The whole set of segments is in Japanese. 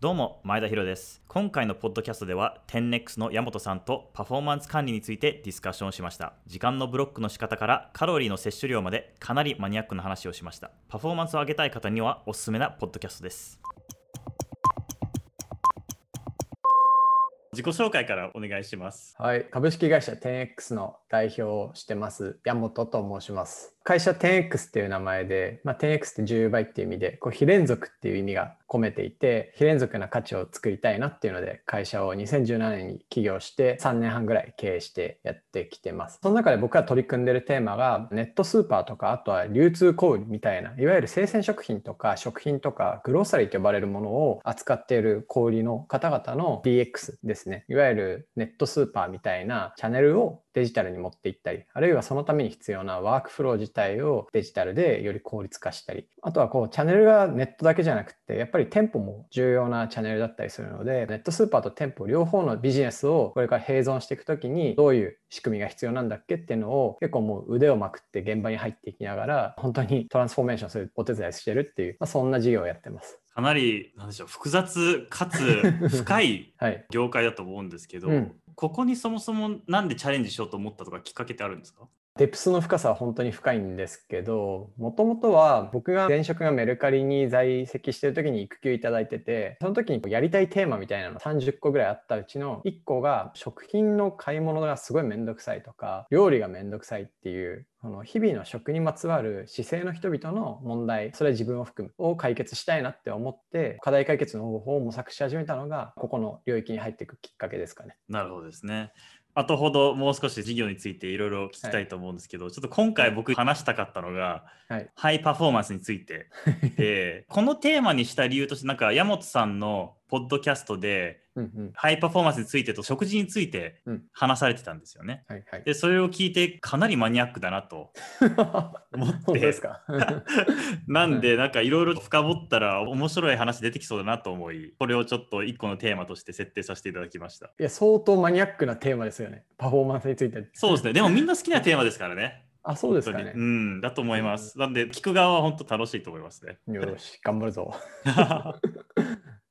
どうも前田博です。今回のポッドキャストでは 10X の山本さんとパフォーマンス管理についてディスカッションしました。時間のブロックの仕方からカロリーの摂取量までかなりマニアックな話をしました。パフォーマンスを上げたい方にはおすすめなポッドキャストです。自己紹介からお願いします。はい、株式会社 10X の代表をしてます山本と申します。会社 10X っていう名前で、まあ、10X って10倍っていう意味で、こう非連続っていう意味が込めていて、非連続な価値を作りたいなっていうので、会社を2017年に起業して3年半ぐらい経営してやってきてます。その中で僕が取り組んでるテーマが、ネットスーパーとか、あとは流通小売みたいな、いわゆる生鮮食品とか食品とか、グローサリーと呼ばれるものを扱っている小売の方々の DX ですね。いわゆるネットスーパーみたいなチャンネルをデジタルに持っていったり、あるいはそのために必要なワークフロー自体をデジタルでより効率化したり、あとはこうチャンネルがネットだけじゃなくて、やっぱり店舗も重要なチャンネルだったりするので、ネットスーパーと店舗両方のビジネスをこれから併存していくときにどういう仕組みが必要なんだっけっていうのを結構もう腕をまくって現場に入っていきながら、本当にトランスフォーメーションするお手伝いしてるっていう、まあ、そんな事業をやってます。かなりなんでしょう複雑かつ深い はい。業界だと思うんですけど、うんここにそもそもなんでチャレンジしようと思ったとかきっかけってあるんですか？デプスの深さは本当に深いんですけど、もともとは僕が前職がメルカリに在籍してる時に育休いただいてて、その時にやりたいテーマみたいなの30個ぐらいあったうちの1個が食品の買い物がすごいめんどくさいとか、料理がめんどくさいっていう、この日々の食にまつわる姿勢の人々の問題、それは自分を含む、を解決したいなって思って、課題解決の方法を模索し始めたのが、ここの領域に入っていくきっかけですかね。なるほどですね。後ほどもう少し事業についていろいろ聞きたいと思うんですけど、ちょっと今回僕話したかったのが、はい。ハイパフォーマンスについてで このテーマにした理由としてなんか山本さんのポッドキャストでうんうん。ハイパフォーマンスについてと食事についてうん話されてたんですよね。はいはい。でそれを聞いてかなりマニアックだなと 思ってですか？なんでなんかいろいろ深掘ったら面白い話出てきそうだなと思いこれをちょっと一個のテーマとして設定させていただきました。いや、相当マニアックなテーマですよね。パフォーマンスについて。そうですねでもみんな好きなテーマですからね。あ、そうですかね。うんだと思います。なんで聞く側は本当楽しいと思いますね。よし、頑張るぞ。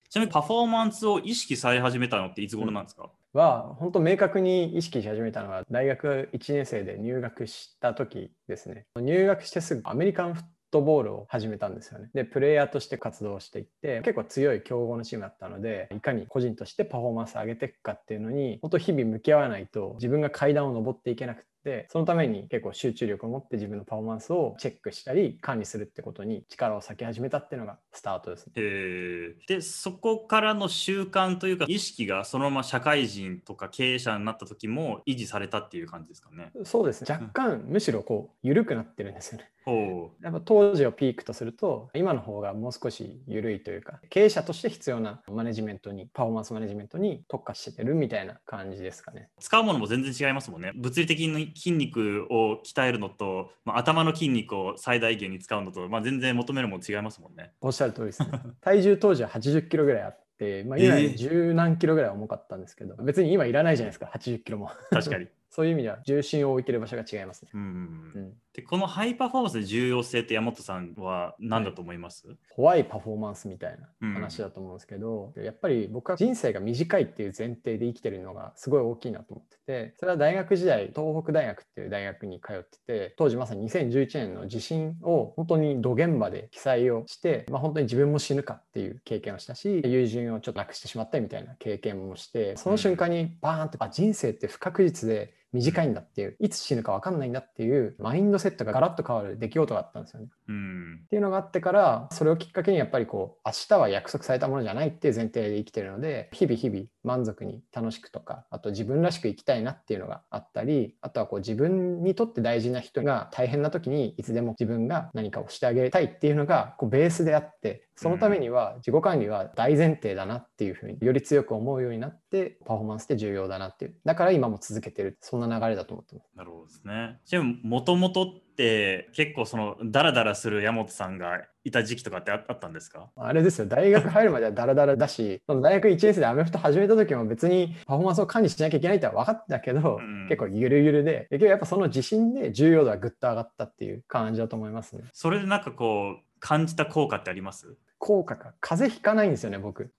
ちなみにパフォーマンスを意識され始めたのっていつ頃なんですか、は、本当明確に意識し始めたのは、大学1年生で入学した時ですね。入学してすぐアメリカンフットボールを始めたんですよね。で、プレイヤーとして活動していって、結構強い強豪のチームだったので、いかに個人としてパフォーマンス上げていくかっていうのに、本当日々向き合わないと自分が階段を上っていけなくて、そのために結構集中力を持って自分のパフォーマンスをチェックしたり管理するってことに力を割き始めたっていうのがスタートですね。えーでそこからの習慣というか意識がそのまま社会人とか経営者になった時も維持されたっていう感じですかね。そうですね。若干、むしろこう、緩くなってるんですよね。ほやっぱ当時をピークとすると、今の方がもう少し緩いというか、経営者として必要なマネジメントに、パフォーマンスマネジメントに特化してるみたいな感じですかね。う使うものも全然違いますもんね。物理的に筋肉を鍛えるのと、まあ、頭の筋肉を最大限に使うのと、まあ、全然求めるもの違いますもんね。おっしゃる通りですね。体重当時は80キロぐらいあって、まあ、今十何キロぐらい重かったんですけど、別に今いらないじゃないですか、80キロも。確かに。そういう意味では重心を置いてる場所が違いますね。うんうんでこのハイパフォーマンスの重要性って山本さんは何だと思います、怖いパフォーマンスみたいなうん。話だと思うんですけど、やっぱり僕は人生が短いっていう前提で生きてるのがすごい大きいなと思っててそれは大学時代東北大学っていう大学に通ってて当時まさに2011年の地震を本当に土現場で被災をして、まあ、本当に自分も死ぬかっていう経験をしたし友人をちょっと亡くしてしまったみたいな経験もしてその瞬間にバーンとあ人生って不確実で短いんだっていういつ死ぬか分かんないんだっていうマインドセットがガラッと変わる出来事があったんですよね。うんっていうのがあってからそれをきっかけにやっぱりこう明日は約束されたものじゃないっていう前提で生きてるので日々日々満足に楽しくとかあと自分らしく生きたいなっていうのがあったりあとはこう自分にとって大事な人が大変な時にいつでも自分が何かをしてあげたいっていうのがこうベースであってそのためには自己管理は大前提だなっていうふうにより強く思うようになってパフォーマンスって重要だなっていうだから今も続けてるそんな流れだと思ってます。なるほどですね。でももともとって結構そのダラダラする山本さんがいた時期とかってああったんですか？あれですよ、大学入るまでは ダラダラだし、その大学1年生でアメフト始めた時も別にパフォーマンスを管理しなきゃいけないって分かってたけど、うん結構ゆるゆるで、結局やっぱその自信で重要度はぐっと上がったっていう感じだと思いますね。それでなんかこう感じた効果ってあります？効果が風邪ひかないんですよね僕。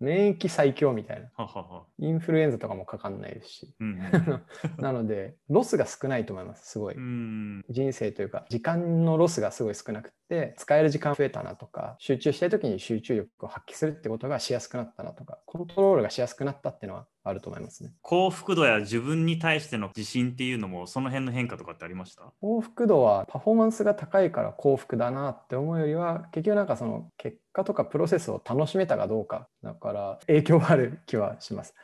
免疫最強みたいな。インフルエンザとかもかかんないですし。うん なのでロスが少ないと思いますすごい。人生というか時間のロスがすごい少なくて使える時間増えたなとか集中したい時に集中力を発揮するってことがしやすくなったなとかコントロールがしやすくなったっていうのはあると思いますね。幸福度や自分に対しての自信っていうのもその辺の変化とかってありました？幸福度はパフォーマンスが高いから幸福だなって思うよりは結局なんかその結果とかプロセスを楽しめたかどうかだから影響がある気はします。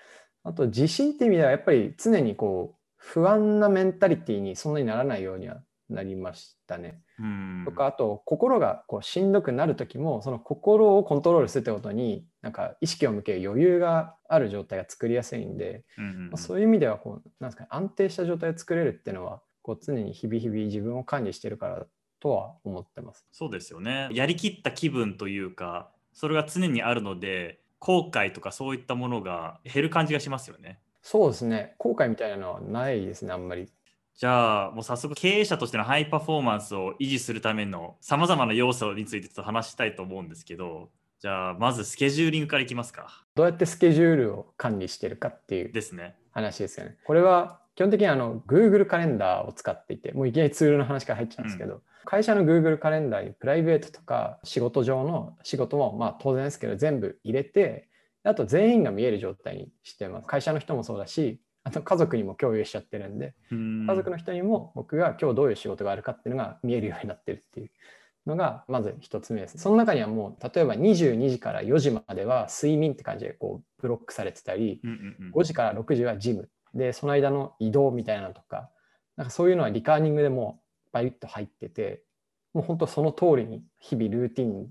あと自信っていう意味ではやっぱり常にこう不安なメンタリティにそんなにならないようにはなりましたねうん。とかあと心がこうしんどくなる時もその心をコントロールするってことになんか意識を向ける余裕がある状態が作りやすいんで、まあそういう意味ではこうなんですかね安定した状態を作れるっていうのはこう常に日々日々自分を管理してるからとは思ってます。そうですよね。やりきった気分というか、それが常にあるので、後悔とかそういったものが減る感じがしますよね。そうですね後悔みたいなのはないですねあんまり。じゃあもう早速経営者としてのハイパフォーマンスを維持するためのさまざまな要素についてちょっと話したいと思うんですけどじゃあまずスケジューリングからいきますかどうやってスケジュールを管理してるかっていうですね話ですよね。これは基本的にあの Google カレンダーを使っていて、もういきなりツールの話から入っちゃうんですけど、会社の Google カレンダーにプライベートとか仕事上の仕事もまあ当然ですけど全部入れて、あと全員が見える状態にしてます。会社の人もそうだし、あと家族にも共有しちゃってるんで、家家族の人にも僕が今日どういう仕事があるかっていうのが見えるようになってるっていうのがまず一つ目です。その中にはもう例えば22時から4時までは睡眠って感じでこうブロックされてたり、うんうんうん5時から6時はジムでその間の移動みたいなのとかなんかそういうのはリカーニングでもうバリッと入っててもう本当その通りに日々ルーティンを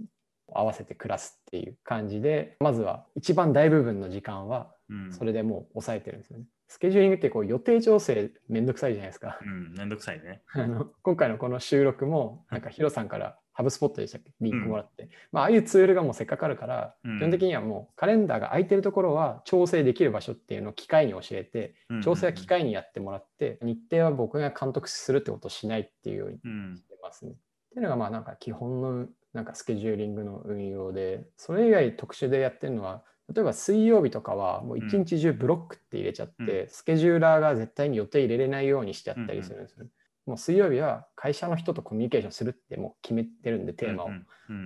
合わせて暮らすっていう感じでまずは一番大部分の時間はうんそれでもう抑えてるんですよね。スケジューリングってこう予定調整めんどくさいじゃないですか。うん、めんどくさいね。あの今回のこの収録もなんかヒロさんからハブスポットでしたっけ？リンクもらって、まあああいうツールがもうせっかくあるから、うん。基本的にはもうカレンダーが空いてるところは調整できる場所っていうのを機械に教えて調整は機械にやってもらって、日程は僕が監督するってことをしないっていうようにうんしてますね。っていうのがまあなんか基本のなんかスケジューリングの運用でそれ以外特殊でやってるのは例えば水曜日とかはもう一日中ブロックって入れちゃって、スケジューラーが絶対に予定入れれないようにしてやったりするんですよね。もう水曜日は会社の人とコミュニケーションするってもう決めてるんでテーマを。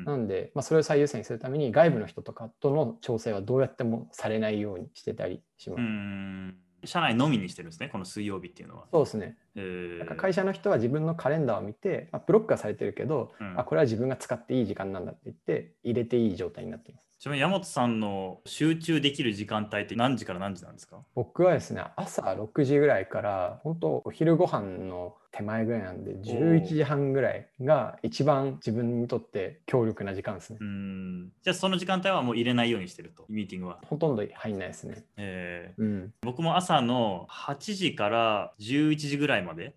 なんで、まあ、それを最優先にするために外部の人とかとの調整はどうやってもされないようにしてたりします。うん社内のみにしてるんですね、この水曜日っていうのは。そうですね。えーなんか会社の人は自分のカレンダーを見て、まあ、ブロックはされてるけど、うんあこれは自分が使っていい時間なんだって言って入れていい状態になっています。ちなみに山本さんの集中できる時間帯って何時から何時なんですか？僕はですね朝6時ぐらいから本当お昼ご飯の手前ぐらいなんで11時半ぐらいが一番自分にとって強力な時間ですねう。んじゃあその時間帯はもう入れないようにしてると、ミーティングは。ほとんど入んないですね。えーうん。僕も朝の8時から11時ぐらいまで、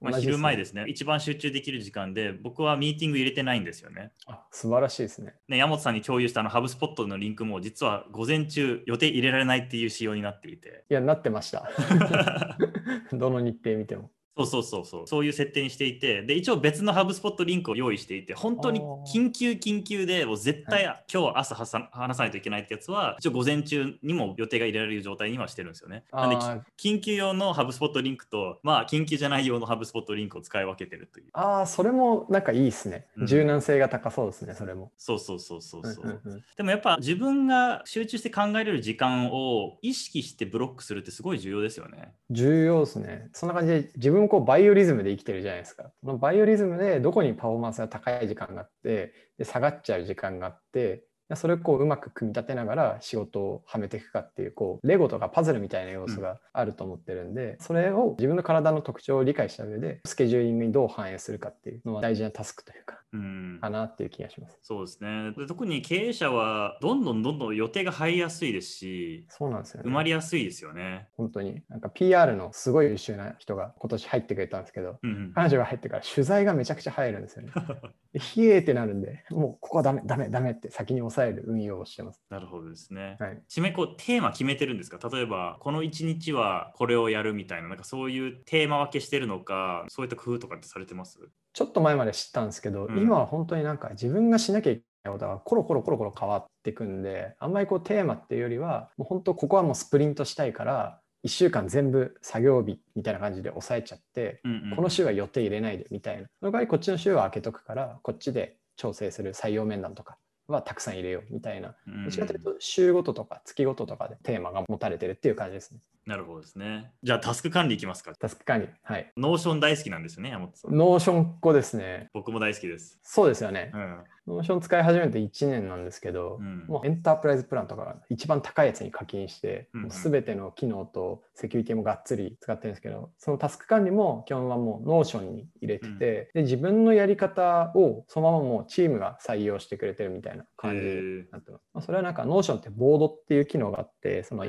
まあ、昼前ねですね、一番集中できる時間で、僕はミーティング入れてないんですよね。あ素晴らしいですね。ね山本さんに共有したあのハブスポットのリンクも、実は午前中予定入れられないっていう仕様になっていて。いや、なってました。どの日程見ても。そうそうそうそう、そういう設定にしていて、で、一応別のハブスポットリンクを用意していて、本当に緊急緊急で、もう絶対今日朝はさ話さないといけないってやつは、一応午前中にも予定が入れられる状態にはしてるんですよね。なんで、緊急用のハブスポットリンクと、まあ、緊急じゃない用のハブスポットリンクを使い分けてるという。あー、それもなんかいいですねうん。柔軟性が高そうですね、それも。そうそうそうそうそう。でもやっぱ自分が集中して考えれる時間を意識してブロックするってすごい重要ですよね。重要ですね。そんな感じで自分もこうバイオリズムで生きてるじゃないですか。そのバイオリズムでどこにパフォーマンスが高い時間があってで下がっちゃう時間があってそれをこううまく組み立てながら仕事をはめていくかっていうこうレゴとかパズルみたいな要素があると思ってるんで、それを自分の体の特徴を理解した上でスケジューリングにどう反映するかっていうのは大事なタスクというかうんかなっていう気がします。そうですねで特に経営者はどんどんどんどん予定が入りやすいですしそうなんですよね。埋まりやすいですよね。本当になんか PR のすごい優秀な人が今年入ってくれたんですけどうんうん彼女が入ってから取材がめちゃくちゃ入るんですよね。でひえーってなるんで、もうここはダメ、ダメ、ダメって先に抑える運用をしてます。なるほどですね。はい。ちなみにこうテーマ決めてるんですか？例えばこの1日はこれをやるみたいななんかそういうテーマ分けしてるのかそういった工夫とかってされてます？ちょっと前まで知ったんですけど、うん今は本当になんか自分がしなきゃいだからコロコロコロコロ変わっていくんであんまりこうテーマっていうよりはもう本当ここはもうスプリントしたいから1週間全部作業日みたいな感じで抑えちゃって、うんうんこの週は予定入れないでみたいなその代わりこっちの週は開けとくからこっちで調整する採用面談とかはたくさん入れようみたいなうんどっちかというと週ごととか月ごととかでテーマが持たれてるっていう感じですね。なるほどですね。じゃあタスク管理いきますか。タスク管理。はい。 Notion 大好きなんですよね、矢本さん。 Notion 語ですね。僕も大好きです。そうですよねう。ん。 Notion 使い始めて1年なんですけど、うんもう enterprise plan とか一番高いやつに課金して、うんうんもう全ての機能とセキュリティもがっつり使ってるんですけど、そのタスク管理も基本はもう Notion に入れてて、うんで自分のやり方をそのままもうチームが採用してくれてるみたいな感じになってます。まあ、それはなんか Notion ってボードっていう機能があって、その。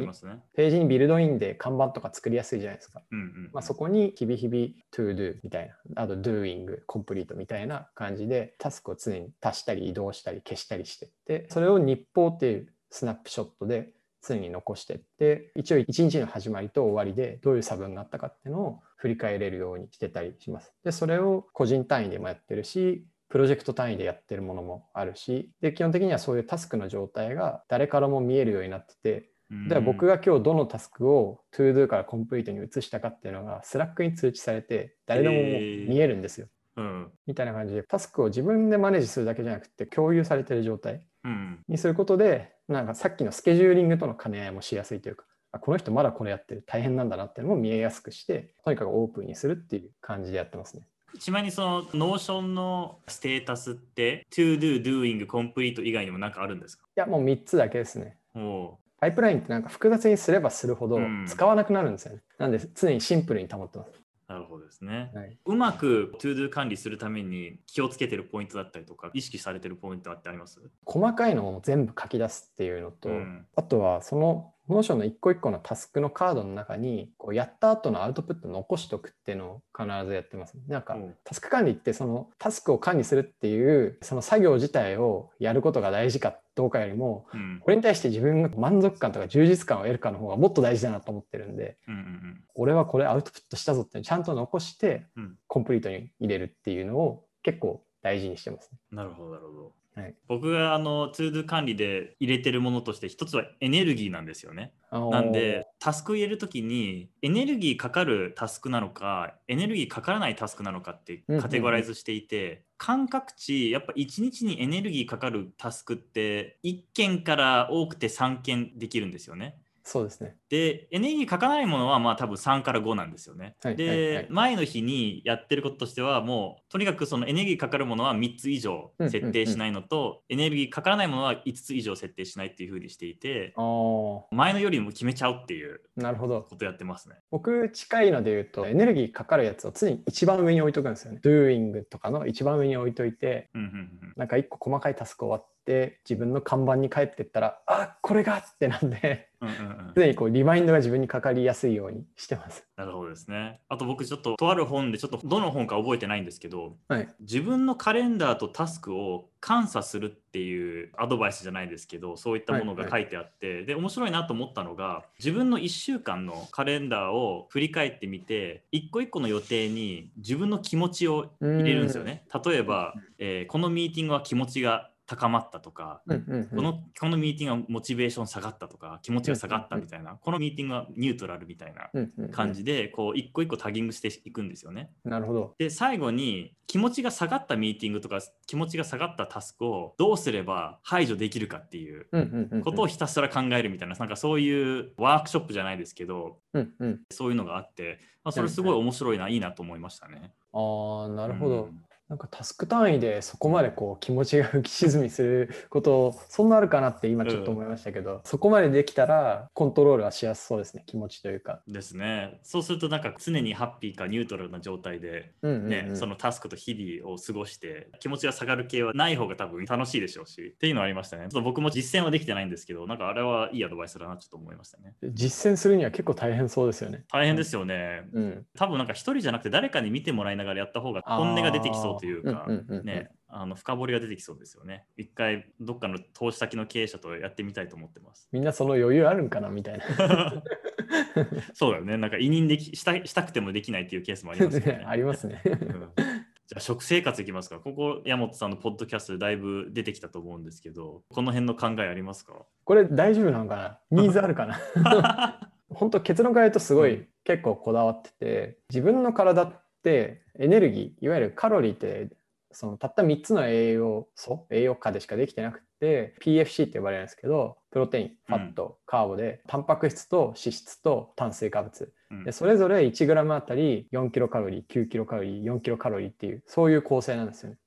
ページにビルドインで看板とか作りやすいじゃないですか。うんうん。まあ、そこに日々日々 to do みたいな、あと doing、complete みたいな感じでタスクを常に足したり移動したり消したりしてって、それを日報っていうスナップショットで常に残してって、一応一日の始まりと終わりでどういう差分があったかっていうのを振り返れるようにしてたりします。で、それを個人単位でもやってるし、プロジェクト単位でやってるものもあるし、で、基本的にはそういうタスクの状態が誰からも見えるようになってて、では僕が、が今日どのタスクを ToDo から complete に移したかっていうのが Slack に通知されて誰でも見えるんですよ。うん。みたいな感じでタスクを自分でマネージするだけじゃなくて共有されてる状態うん。にすることでなんかさっきのスケジューリングとの兼ね合いもしやすいというかあこの人まだこれやってる大変なんだなっていうのも見えやすくしてとにかくオープンにするっていう感じでやってますね。ちなみにその Notion のステータスって to do, doing, complete 以外にも何かあるんですか？いやもう3つだけですね。おパイプラインってなんか複雑にすればするほどうん使わなくなるんですよね。なんで常にシンプルに保ってます。なるほどですね。はい、うまく to do 管理するために気をつけてるポイントだったりとか意識されてるポイントってあります？細かいのを全部書き出すっていうのと、うんあとはその Notion の一個一個のタスクのカードの中にこうやった後のアウトプット残しとくっていうのを必ずやってます。なんかうんタスク管理ってそのタスクを管理するっていうその作業自体をやることが大事かどうかよりもうんこれに対して自分が満足感とか充実感を得るかの方がもっと大事だなと思ってるんでうんうん俺はこれアウトプットしたぞってちゃんと残してうん complete に入れるっていうのを結構大事にしてますね。なるほどなるほど。はい僕があの to do 管理で入れてるものとして一つはエネルギーなんですよね。なんでタスク入れるときにエネルギーかかるタスクなのかエネルギーかからないタスクなのかってカテゴライズしていて、感覚値やっぱ1日にエネルギーかかるタスクって1件から多くて3件できるんですよね。そうですね。でエネルギーかからないものはまあ多分3から5なんですよね。はいで、はいはい前の日にやってることとしてはもうとにかくそのエネルギーかかるものは3つ以上設定しないのと、エネルギーかからないものは5つ以上設定しないっていうふうにしていて前のよりも決めちゃうっていうなるほど。ことやってますね。僕近いので言うとエネルギーかかるやつを常に一番上に置いとくんですよね。doing とかの一番上に置いといてうんうんうんなんか一個細かいタスク終わって自分の看板に帰ってったらあこれがってなんでうんうんうん常にこうリマインドが自分にかかりやすいようにしてます。なるほどですね。あと僕ちょっととある本でちょっとどの本か覚えてないんですけどはい。自分のカレンダーとタスクを監査するっていうアドバイスじゃないですけどそういったものが書いてあって、で面白いなと思ったのが自分の1週間のカレンダーを振り返ってみて一個一個の予定に自分の気持ちを入れるんですよね。例えば、えーこのミーティングは気持ちが高まったとか、うんうんうんこのこのミーティングはモチベーション下がったとか気持ちが下がったみたいな、このミーティングはニュートラルみたいなうんうんうん感じでこう一個一個タギングしていくんですよね。なるほど。で最後に気持ちが下がったミーティングとか気持ちが下がったタスクをどうすれば排除できるかっていううんうんうんうんことをひたすら考えるみたいななんかそういうワークショップじゃないですけどうんうんそういうのがあって、まあ、それすごい面白いな、いいなと思いましたね。ああなるほど。うんなんかタスク単位でそこまでこう気持ちが浮き沈みすることそんなあるかなって今ちょっと思いましたけど、そこまでできたらコントロールはしやすそうですね気持ちというか。ですね。そうするとなんか常にハッピーかニュートラルな状態で、うんうんうんねそのタスクと日々を過ごして気持ちが下がる系はない方が多分楽しいでしょうしっていうのはありましたね。ちょっと僕も実践はできてないんですけどなんかあれはいいアドバイスだなちょっと思いましたね。実践するには結構大変そうですよね。大変ですよね。うん、多分なんか一人じゃなくて誰かに見てもらいながらやった方が本音が出てきそうというかねあの深掘りが出てきそうですよね。一回どっかの投資先の経営者とやってみたいと思ってます。みんなその余裕あるんかなみたいな。そうだよね。なんか委任できしたしたくてもできないっていうケースもありますよね。ありますね。うんじゃあ食生活いきますかここ山本さんのポッドキャストでだいぶ出てきたと思うんですけどこの辺の考えありますか？これ大丈夫なのかな？ニーズあるかな？本当結論から言うとすごい結構こだわってて自分の体ってエネルギーいわゆるカロリーってそのたった3つの栄養素栄養価でしかできてなくて PFC って呼ばれるんですけどプロテインファット、カーボでタンパク質と脂質と炭水化物。でそれぞれ 1g あたり4キロカロリー9キロカロリー4キロカロリーっていうそういう構成なんですよね。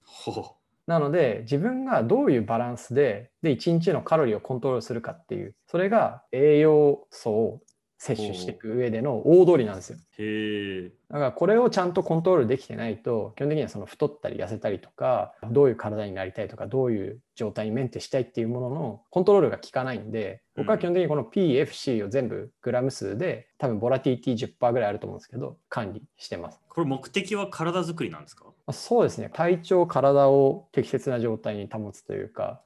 なので自分がどういうバランスでで1日のカロリーをコントロールするかっていうそれが栄養素を摂取していく上での大通りなんですよ。へだからこれをちゃんとコントロールできてないと基本的にはその太ったり痩せたりとかどういう体になりたいとかどういう状態にメンテしたいっていうもののコントロールが効かないんで僕は基本的にこの PFC を全部グラム数で多分ボラティティ10%ぐらいあると思うんですけど管理してます。これ目的は体作りなんですか？そうですね。体調体を適切な状態に保つというか。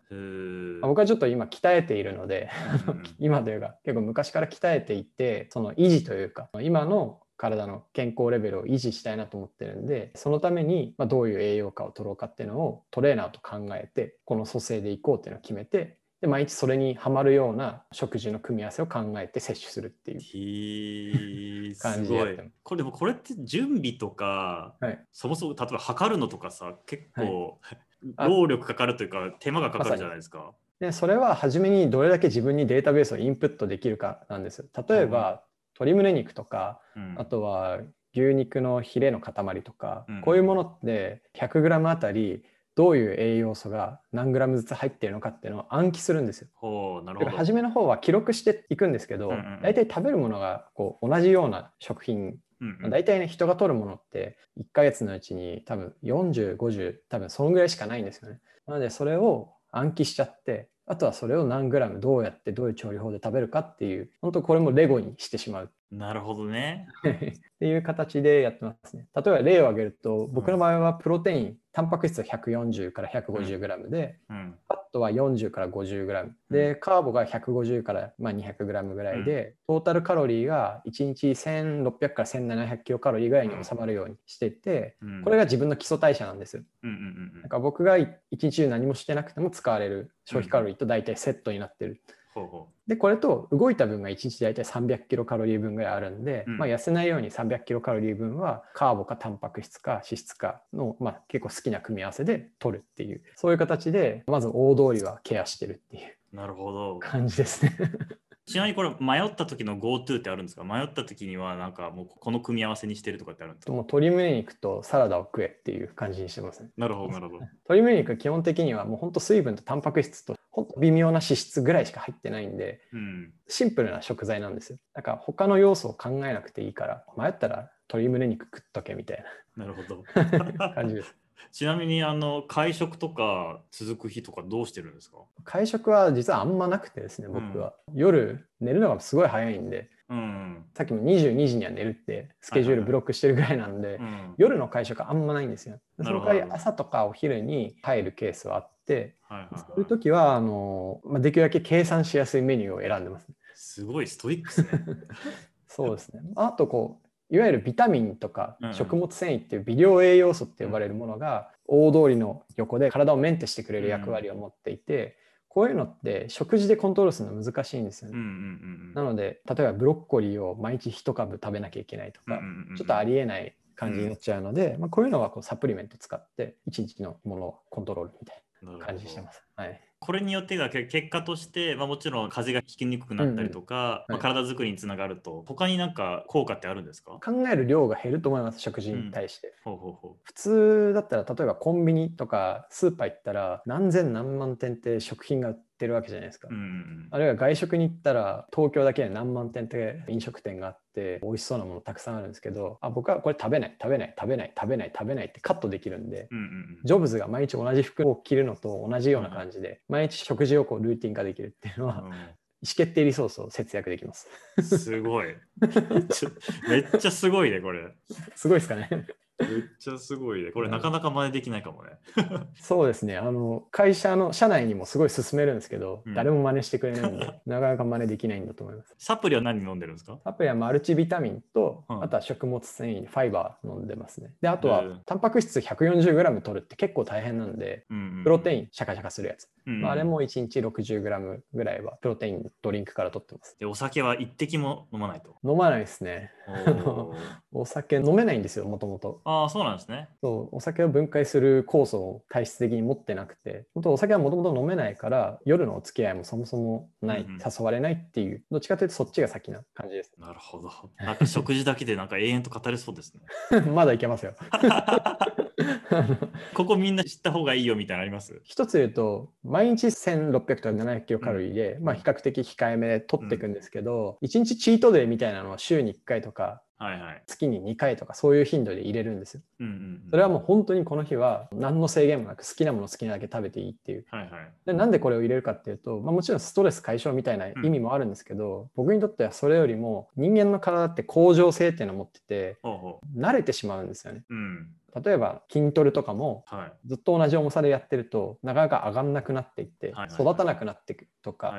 僕はちょっと今鍛えているので 今というか結構昔から鍛えていてその維持というか今の体の健康レベルを維持したいなと思ってるんでそのためにまどういう栄養価を取ろうかっていうのをトレーナーと考えてこの蘇生でいこうっていうのを決めてで毎日それにはまるような食事の組み合わせを考えて摂取するっていう感じでやってこれでもこれって準備とか、はい、そもそも例えば測るのとかさ結構、はい、労力かかるというか手間がかかるじゃないですか。でそれは初めにどれだけ自分にデータベースをインプットできるかなんです。例えば、うん、鶏胸肉とか、うん、あとは牛肉のヒレの塊とか、うん、こういうものって 100g あたりどういう栄養素が何グラムずつ入っているのかっていうのを暗記するんですよ。ほうなるほど初めの方は記録していくんですけど、うんうん、大体食べるものがこう同じような食品、うんうん、大体ね人が取るものって1ヶ月のうちに多分4050多分そのぐらいしかないんですよね。なのでそれを暗記しちゃってあとはそれを何グラムどうやってどういう調理法で食べるかっていう本当これもレゴにしてしまう。なるほどね。っていう形でやってますね。例えば例を挙げると僕の場合はプロテインタンパク質は140から 150g で、うん、ファットは40から 50g で、カーボが150からまあ 200g ぐらいで、トータルカロリーが1日1600から1700キロカロリーぐらいに収まるようにしてて、これが自分の基礎代謝なんです。よ。なんか僕が1日中何もしてなくても使われる消費カロリーと大体セットになってる。でこれと動いた分が1日大体300キロカロリー分ぐらいあるんで、うん、まあ、痩せないように300キロカロリー分はカーボかタンパク質か脂質かの、まあ、結構好きな組み合わせで取るっていうそういう形でまず大通りはケアしてるっていうなるほど。感じですね。ちなみにこれ迷った時の GoTo ってあるんですか？迷った時にはなんかもうこの組み合わせにしてるとかってあるんですか？もう鶏胸肉とサラダを食えっていう感じにしてますね。なるほどなるほど。鶏胸肉基本的にはもうほんと水分とタンパク質とほんと微妙な脂質ぐらいしか入ってないんで、うん、シンプルな食材なんですよ。だから他の要素を考えなくていいから迷ったら鶏胸肉食っとけみたいな。なるほど。感じです。ちなみにあの会食とか続く日とかどうしてるんですか？会食は実はあんまなくてですね僕は、うん、夜寝るのがすごい早いんで、うん、さっきも22時には寝るってスケジュールブロックしてるぐらいなんで、夜の会食あんまないんですよ。その代わり朝とかお昼に入るケースはあって、そういう時はあの、まあ、できるだけ計算しやすいメニューを選んでます、すごいストイックですね。そうですね。あとこういわゆるビタミンとか食物繊維っていう微量栄養素って呼ばれるものが大通りの横で体をメンテしてくれる役割を持っていて、こういうのって食事でコントロールするの難しいんですよね。なので例えばブロッコリーを毎日1株食べなきゃいけないとか、ちょっとありえない感じになっちゃうので、まあ、こういうのはこうサプリメント使って1日のものをコントロールみたいな感じしてます。はい。これによってが結果として、まあ、もちろん風邪がひきにくくなったりとか、まあ、体作りにつながると他になんか効果ってあるんですか？考える量が減ると思います食事に対して、うん、ほうほうほう。普通だったら例えばコンビニとかスーパー行ったら何千何万点って食品が売ってるわけじゃないですか、うん、あるいは外食に行ったら東京だけで何万店って飲食店があって美味しそうなものたくさんあるんですけどあ僕はこれ食べない。食べない。食べない。食べない。食べない。ってカットできるんで、うんうん、ジョブズが毎日同じ服を着るのと同じような感じで、毎日食事をこうルーティン化できるっていうのは、決定リソースを節約できます。すごい。めっちゃすごいね、これ。すごいですかね。めっちゃすごいね。これなかなか真似できないかもね。そうですね。あの、会社の社内にもすごい勧めるんですけど、うん誰も真似してくれないんで、なかなか真似できないんだと思います。サプリは何飲んでるんですか？サプリはマルチビタミンと、うんあとは食物繊維、ファイバー飲んでますね。で、あとはうんタンパク質 140g 取るって結構大変なんで、うんうんプロテインシャカシャカするやつ。うんまあ、あれも1日 60g ぐらいはプロテインドリンクから取ってます。でお酒は一滴も飲まないと。飲まないですね。おー お酒飲めないんですよ、もともと。ああ、そうなんですね。そう、お酒を分解する酵素を体質的に持ってなくて、本当お酒はもともと飲めないから、夜のお付き合いもそもそもない、うんうん誘われないっていう、どっちかというとそっちが先な感じです。なるほど。なんか食事だけでなんか永遠と語れそうですね。まだいけますよ。ここみんな知った方がいいよみたいなのあります？一つ言うと、毎日1600とか700キロカロリーで、まあ比較的控えめで取っていくんですけど、一1日チートデーみたいなのを週に1回とか、はいはい。月に2回とかそういう頻度で入れるんですよ。うんうんうん。それはもう本当にこの日は何の制限もなく好きなもの好きなだけ食べていいっていう。はいはい。でなんでこれを入れるかっていうと、まあ、もちろんストレス解消みたいな意味もあるんですけど、僕にとってはそれよりも人間の体って恒常性っていうのを持ってて慣れてしまうんですよね。う。うん。例えば筋トレとかもはい。ずっと同じ重さでやってるとなかなか上がんなくなっていって育たなくなっていくとか。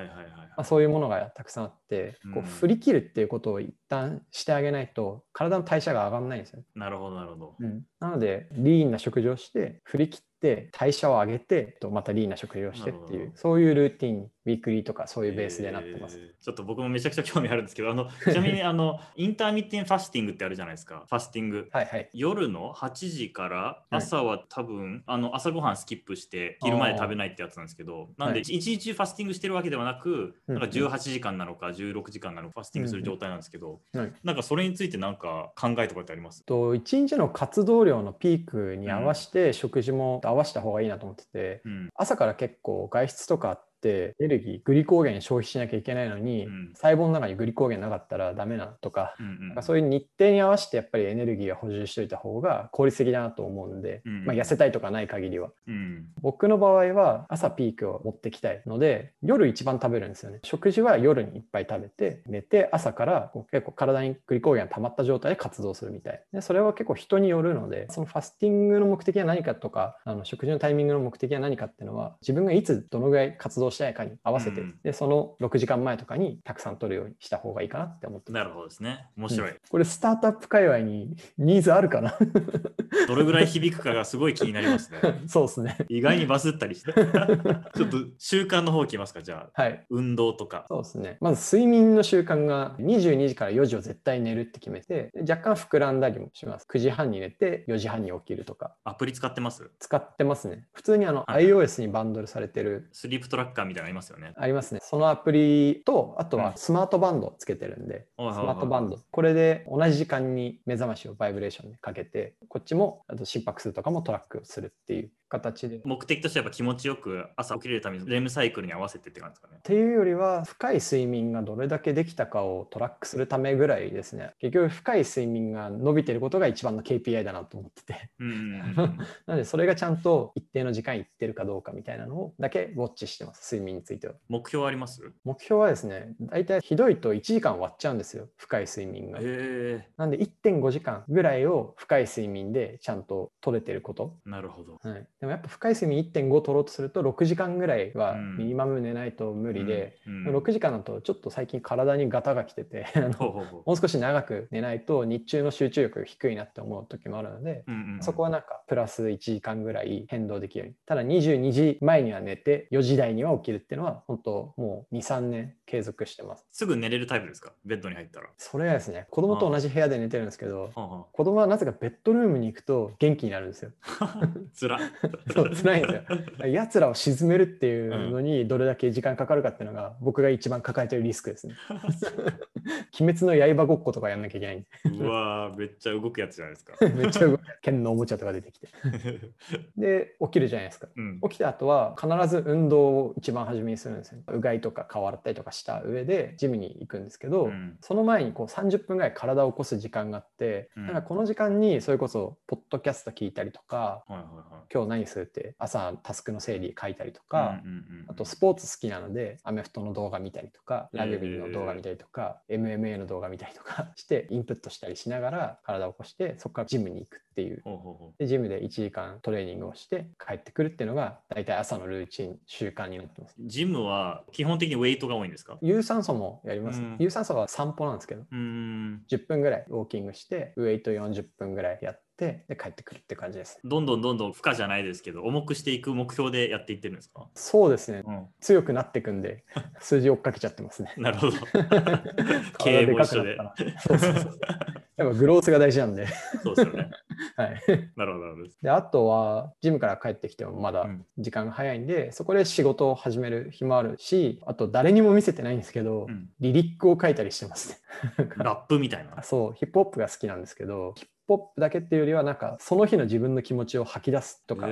まあ、そういうものがたくさんあって、こううん振り切るっていうことを一旦してあげないと know 体の代謝が上がんないんですよね。なるほどなるほど。なので lean な食事をして振り切って代謝を上げてとまた lean な食事をしてっていうそういうルーティンに weekly とかそういうベースでなってます。えーちょっと僕もめちゃくちゃ興味あるんですけど、あの ちなみにあの intermittent fasting ってあるじゃないですか。ファスティング。はいはい。夜の8時からはい朝は多分、あの朝ごはんスキップして昼まで食べないってやつなんですけどなんではい一日中ファスティングしてるわけではなく、うんなんか18時間なのか16時間なのかファスティングする状態なんですけど、はいなんかそれについてなんか考えとかってあります？と1日の活動量のピークに合わせて食事も合わせた方がいいなと思ってて、うん。朝から結構外出とかあってエネルギーグリコーゲン消費しなきゃいけないのに、うん。細胞の中にグリコーゲンなかったらダメなとか、うんうんかそういう日程に合わせてやっぱりエネルギーを補充しておいた方が効率的だなと思うんで、うんまあ、痩せたいとかない限りは。うん僕の場合は朝ピークを持ってきたいので夜一番食べるんですよね。食事は夜にいっぱい食べて寝て朝から結構体にグリコーゲンが溜まった状態で活動するみたい。でそれは結構人によるのでそのファスティングの目的は何かとかあの食事のタイミングの目的は何かっていうのは自分がいつどのぐらい活動したいかに合わせて、うん。でその6時間前とかにたくさん取るようにした方がいいかなって思ってなるほどですね。面白い、うん。これスタートアップ界隈にニーズあるかな？どれぐらい響くかがすごい気になりますね そうですね意外にバズったりして ちょっと習慣の方いきますかじゃあはい運動とかそうですね。まず睡眠の習慣が22時から4時を絶対寝るって決めて、で若干膨らんだりもします。9時半に寝て4時半に起きるとか。アプリ使ってます？使ってますね。普通にあのはい iOS にバンドルされてる、スリープトラッカーみたいなのありますよねありますね。そのアプリと、あとうんはスマートバンドつけてるんで、はいはいはいスマートバンド。これで同じ時間に目覚ましをバイブレーションでかけて、こっちもあと心拍数とかもトラックするっていう形で。っ目的としてはやっぱ気持ちよく朝起きれるためにレムサイクルに合わせてって感じですかね。ていうよりは深い睡眠がどれだけできたかをトラックするためぐらいですね。結局深い睡眠が伸びてることが一番の KPI だなと思ってて。なのでそれがちゃんと一定の時間いってるかどうかみたいなのをだけウォッチしてます睡眠については。目標あります？目標はですね大体ひどいと1時間割っちゃうんですよ深い睡眠が。なんで1.5時間ぐらいを深い睡眠でちゃんと取れてること。なるほど。はい、でもやっぱ深い睡眠1.5取ろうとすると6時間ぐらいはうん。ミニマム寝ないと無理で、うん。うん。6時間だとちょっと最近体にガタが来ててあのもう少し長く寝ないと日中の集中力が低いなって思う時もあるので、うんうんうん。そこはなんかプラス1時間ぐらい変動できるように。ただ22時前には寝て4時台には起きるっていうのは本当もう23年継続してます。すぐ寝れるタイプですか？ベッドに入ったら。それはですね子供と同じ部屋で寝てるんですけど子供はなぜかベッドルームに行くと元気になるんですよ。あつら そう辛いんですよ。やつらを沈めるっていうのにどれだけ時間かかるかっていうのが僕が一番抱えてるリスクですね。鬼滅の刃ごっことかやんなきゃいけないうわーめっちゃ動くやつじゃないですか。めっちゃ動く剣のおもちゃとか出てきて。で、起きるじゃないですか。うん起きた後は必ず運動を一番初めにするんですよ。うがいとか顔洗ったりとかした上でジムに行くんですけど、うんその前にこう30分ぐらい体を起こす時間があって、うんなんかこの時間にそれこそポッドキャスト聞いたりとか、はいはいはい。今日何するって朝タスクの整理書いたりとか、うんうんうんあとスポーツ好きなのでアメフトの動画見たりとかラグビーの動画見たりとか、MMA の動画見たりとか してインプットしたりしながら体を起こしてそこからジムに行くっていう。ほうほうほう。でジムで1時間トレーニングをして帰ってくるっていうのが大体朝のルーチン習慣になってます。ジムは基本的にウェイトが多いんですか？有酸素もやります、うん。有酸素は散歩なんですけど。うーん。10分ぐらいウォーキングしてウェイト40分ぐらいやってで帰ってくるって感じですどんどんどんどん負荷じゃないですけど、重くしていく目標でやっていってるんですか？そうですねうん。強くなってくんで 数字追っかけちゃってますねなるほど。経営も一緒で。そうそうそうやっぱグロースが大事なんで、そうですよね。はい、なるほど。であとはジムから帰ってきてもまだうん時間が早いんで、そこで仕事を始める暇あるしあと誰にも見せてないんですけど、うんリリックを書いたりしてますねラップみたいな。そうヒップホップが好きなんですけどヒップホップだけっていうよりはなんかその日の自分の気持ちを吐き出すとかこう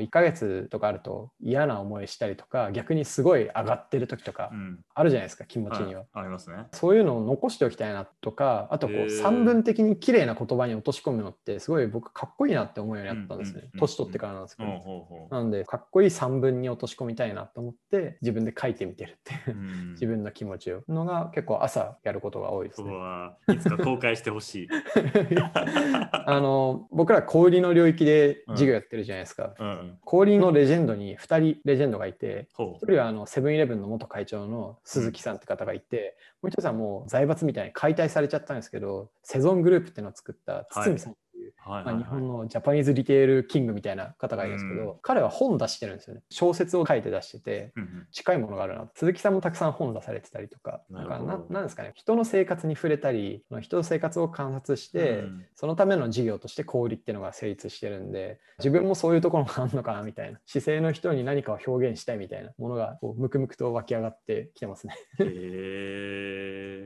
1ヶ月とかあると嫌な思いしたりとか逆にすごい上がってる時とかうん。あるじゃないですか気持ちには。はいありますね。そういうのを残しておきたいなとか、あとこう散文的に綺麗な言葉に落とし込むのってすごい僕かっこいいなって思うようになったんですね年取ってからなんですけど。なので、かっこいい散文に落とし込みたいなと思って、自分で書いてみてるっていうう、ん自分の気持ちを。のが結構朝やることが多いですうね。わいつか公開してほしい。あの、僕ら氷の領域で授業やってるじゃないですか。うんうん。氷のレジェンドに2人レジェンドがいて、ほ一人はあのセブンイレブンの元会長の鈴木さんって方がいて、もう一つはもう財閥みたいに解体されちゃったんですけど、セゾングループっていうのを作った堤さん。っていはいまあ、はいはい。日本のジャパニーズリテールキングみたいな方がいるんですけど、うん彼は本出してるんですよね。小説を書いて出してて、近いものがあるな。鈴木さんもたくさん本出されてたりとか、なんかですかね、人の生活に触れたり、人の生活を観察して、うんそのための事業として氷っていうのが成立してるんで、自分もそういうところがあるのかなみたいな、姿勢の人に何かを表現したいみたいなものが、こうムクムクと湧き上がってきてますね。へ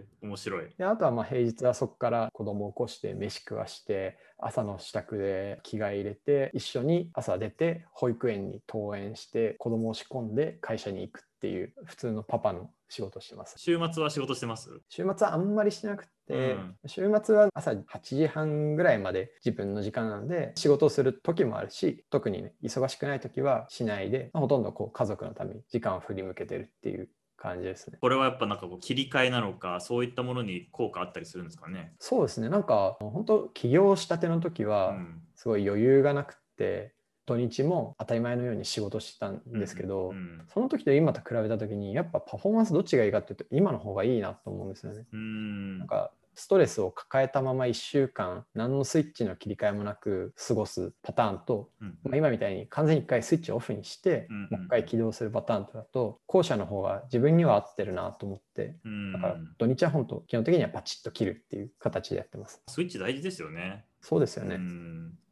え、面白い。であとはまあ平日はそこから子供を起こして飯食わして朝の支度で着替え入れて一緒に朝出て保育園に登園して子供を仕込んで会社に行くっていう普通のパパの仕事をしてます。週末は仕事してます？週末はあんまりしてなくて、うん週末は朝8時半ぐらいまで自分の時間なので仕事をする時もあるし特にね忙しくない時はしないで、まあほとんどこう家族のために時間を振り向けてるっていう感じですね。これはやっぱなんかこう切り替えなのか、そういったものに効果あったりするんですかね？そうですねなんか本当起業したての時うは、ん。すごい余裕がなくって土日も当たり前のように仕事してたんですけど、うんその時と今と比べた時にやっぱパフォーマンスどっちがいいかっていうと今の方がいいなと思うんですよね。うん。なんかストレスを抱えたまま1週間何のスイッチの切り替えもなく過ごすパターンと、うんまあ、今みたいに完全に1回スイッチをオフにして、うんうんもう一回起動するパターンとだと後者の方が自分には合ってるなと思ってうんだから土日は本当基本的にはパチッと切るっていう形でやってます。スイッチ大事ですよね。そうですよね。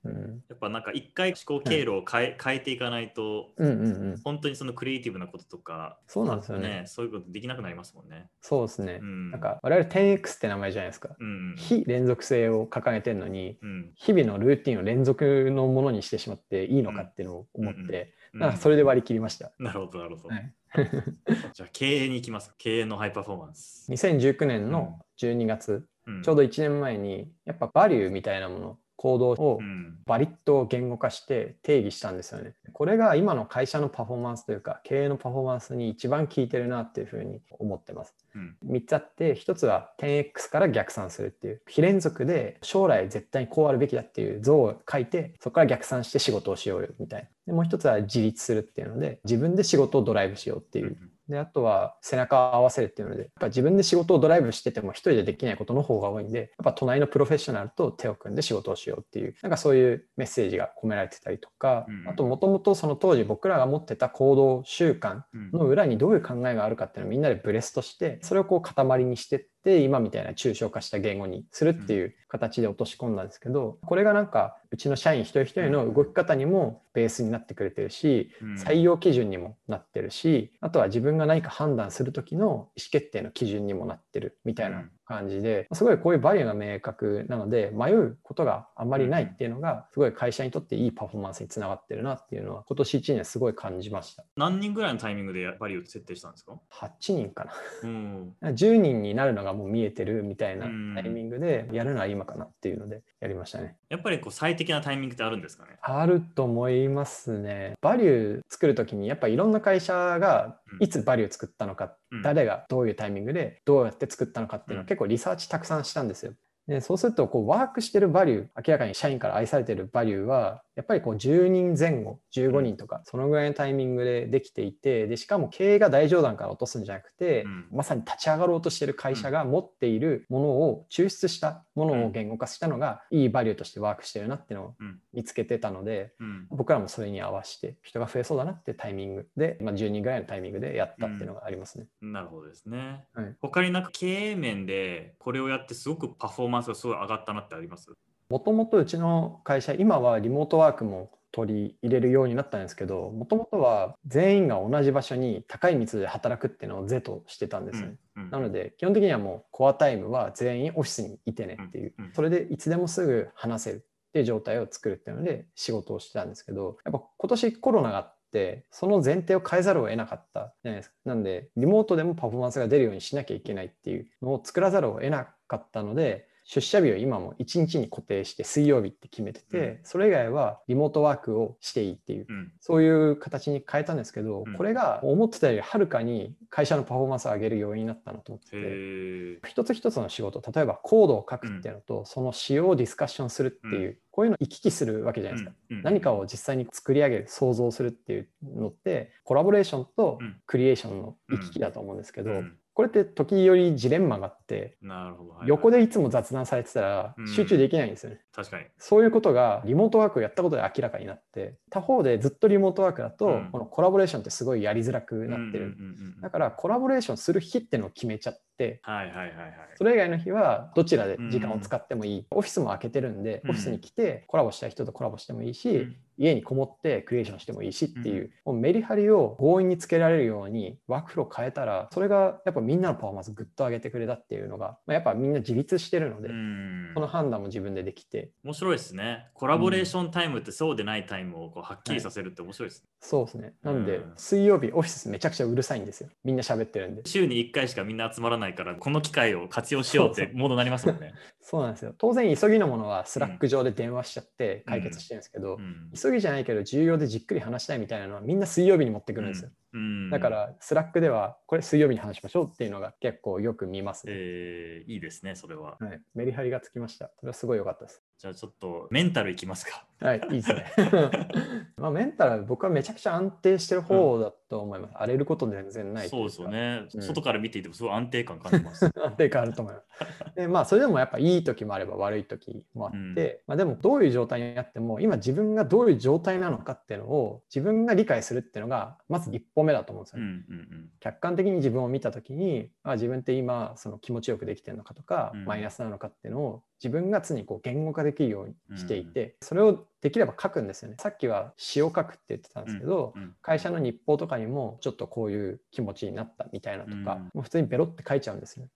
うんうん、やっぱなんか一回思考経路を変え,、変えていかないと、うんうんうん本当にそのクリエイティブなこととか、そうなんですよねね、そういうことできなくなりますもんね。そうですね。うんなんか我々 10X って名前じゃないですか。うん。非連続性を掲げてるのに、うん。日々のルーティンを連続のものにしてしまっていいのかっていうのを思って、うんなんかそれで割り切りました。なるほど、なるほど。はい、じゃあ経営に行きます。経営のハイパフォーマンス。2019年の12月、うんちょうど1年前に、やっぱバリューみたいなもの、行動をうんバリッと言語化して定義したんですよね。これが今の会社のパフォーマンスというか、経営のパフォーマンスに一番効いてるなっていうふうに思ってます。うん3つあって1つは 10X から逆算するっていう非連続で将来絶対にこうあるべきだっていう像を書いてそこから逆算して仕事をしようよみたいなでもう1つは自立するっていうので自分で仕事をドライブしようっていうであとは背中を合わせるっていうのでやっぱ自分で仕事をドライブしてても一人でできないことの方が多いんでやっぱ隣のプロフェッショナルと手を組んで仕事をしようっていうなんかそういうメッセージが込められてたりとかうんあともともとその当時僕らが持ってた行動習慣うんの裏にどういう考えがあるかっていうのをみんなでブレストしてそれをこう塊にしてっって今みたいな抽象化した言語にするっていう形で落とし込んだんですけどこれがなんかうちの社員一人一人の動き方にもベースになってくれてるしうん。採用基準にもなってるしあとは自分が何か判断する時の意思決定の基準にもなってるみたいな感じですごいこういうバリューが明確なので迷うことがあんまりないっていうのがすごい会社にとっていいパフォーマンスにつながってるなっていうのは今年1年すごい感じました何人ぐらいのタイミングでバリューを設定したんですか？8人かなうん。10人になるのがもう見えてるみたいなうんタイミングでやるのは今かなっていうのでやりましたね。やっぱりこう最適なタイミングってあるんですかね？あると思いますね。バリュー作るときにやっぱいろんな会社がうんいつバリュー作ったのか、うん誰がどういうタイミングでどうやって作ったのかっていうのをうん結構リサーチたくさんしたんですよ。でそうするとこうワークしてるバリュー明らかに社員から愛されてるバリューはやっぱりこう10人前後15人とかそのぐらいのタイミングでできていてでしかも経営が大上段から落とすんじゃなくて、うん。まさに立ち上がろうとしてる会社が持っているものを抽出したものを言語化したのがいいバリューとしてワークしてるなっていうのをうん。見つけてたのでうん。僕らもそれに合わせて人が増えそうだなってタイミングで、まあ、10人ぐらいのタイミングでやったっていうのがありますね。なるほどですね。はい。他になんか経営面でこれをやってすごくパフォーマンスがすごい上がったなってあります？もともとうちの会社今はリモートワークも取り入れるようになったんですけどもともとは全員が同じ場所に高い密度で働くっていうのを是としてたんですね。うんなので基本的にはもうコアタイムは全員オフィスにいてねっていう。うんうん。それでいつでもすぐ話せるっていう状態を作るっていうので仕事をしてたんですけどやっぱ今年コロナがあってその前提を変えざるを得なかったじゃないですか。なんでリモートでもパフォーマンスが出るようにしなきゃいけないっていうのを作らざるを得なかったので出社日を今も1日に固定して水曜日って決めてて、うん。それ以外はリモートワークをしていいっていううん。そういう形に変えたんですけど、うん。これが思ってたよりはるかに会社のパフォーマンスを上げる要因になったなと思ってて。一つ一つの仕事、例えばコードを書くっていうのと、その仕様をディスカッションするっていう、うこういうのを行き来するわけじゃないですか。うん。うん。何かを実際に作り上げる、想像するっていうのって、コラボレーションとうん。クリエーションの行き来だと思うんですけど、うんこれって時折ジレンマがあって、なるほど。はいはい。横でいつも雑談されてたらうん。集中できないんですよね。確かに。そういうことがリモートワークをやったことで明らかになって他方でずっとリモートワークだと、うん。このコラボレーションってすごいやりづらくなってる、うんうんうんうん。だからコラボレーションする日っていうのを決めちゃってはいはいはいはい。それ以外の日はどちらで時間を使ってもいい、オフィスも開けてるんでうん。オフィスに来てコラボしたい人とコラボしてもいいし、うん家にこもってクリエーションしてもいいしっていう、もうメリハリを強引につけられるようにワークフロー変えたらそれがやっぱみんなのパフォーマンスぐっと上げてくれたっていうのが、まあ、やっぱみんな自立してるので、うん。その判断も自分でできて。面白いですね。コラボレーションタイムってそうでないタイムをこうはっきりさせるって面白いですね。そうですね。なんで、うん。水曜日オフィスめちゃくちゃうるさいんですよ。みんな喋ってるんで。週に1回しかみんな集まらないから、この機会を活用しようってモードになりますもんね。そうなんですよ。当然急ぎのものは Slack 上で電話しちゃって解決してるんですけど、うん。急ぎじゃないけど重要でじっくり話したいみたいなのはみんな水曜日に持ってくるんですよ、うん。だから、Slack ではこれ水曜日に話しましょうっていうのが結構よく見ますね、えーいいですね、それは。はい、メリハリがつきました。それはすごい良かったですじゃあちょっとメンタルいきますか。はいいいですね まあメンタルは僕はめちゃくちゃ安定してる方だと思います、荒れること全然ないそうですよね、うん外から見ていてもすごい安定感感じます。安定感あると思います。でまあそれでもやっぱいい時もあれば悪い時もあって、うんまあ、でもどういう状態になっても今自分がどういう状態なのかっていうのを自分が理解するっていうのがまず一歩目だと思うんですよね。うんうんうん客観的に自分を見た時にあ自分って今その気持ちよくできてるのかとか、うんマイナスなのかっていうのを自分が常にこう言語化できるようにしていて、それをできれば書くんですよね。さっきは詩を書くって言ってたんですけど、うん会社の日報とかにもちょっとこういう気持ちになったみたいなとか、うんもう普通にベロって書いちゃうんですよ。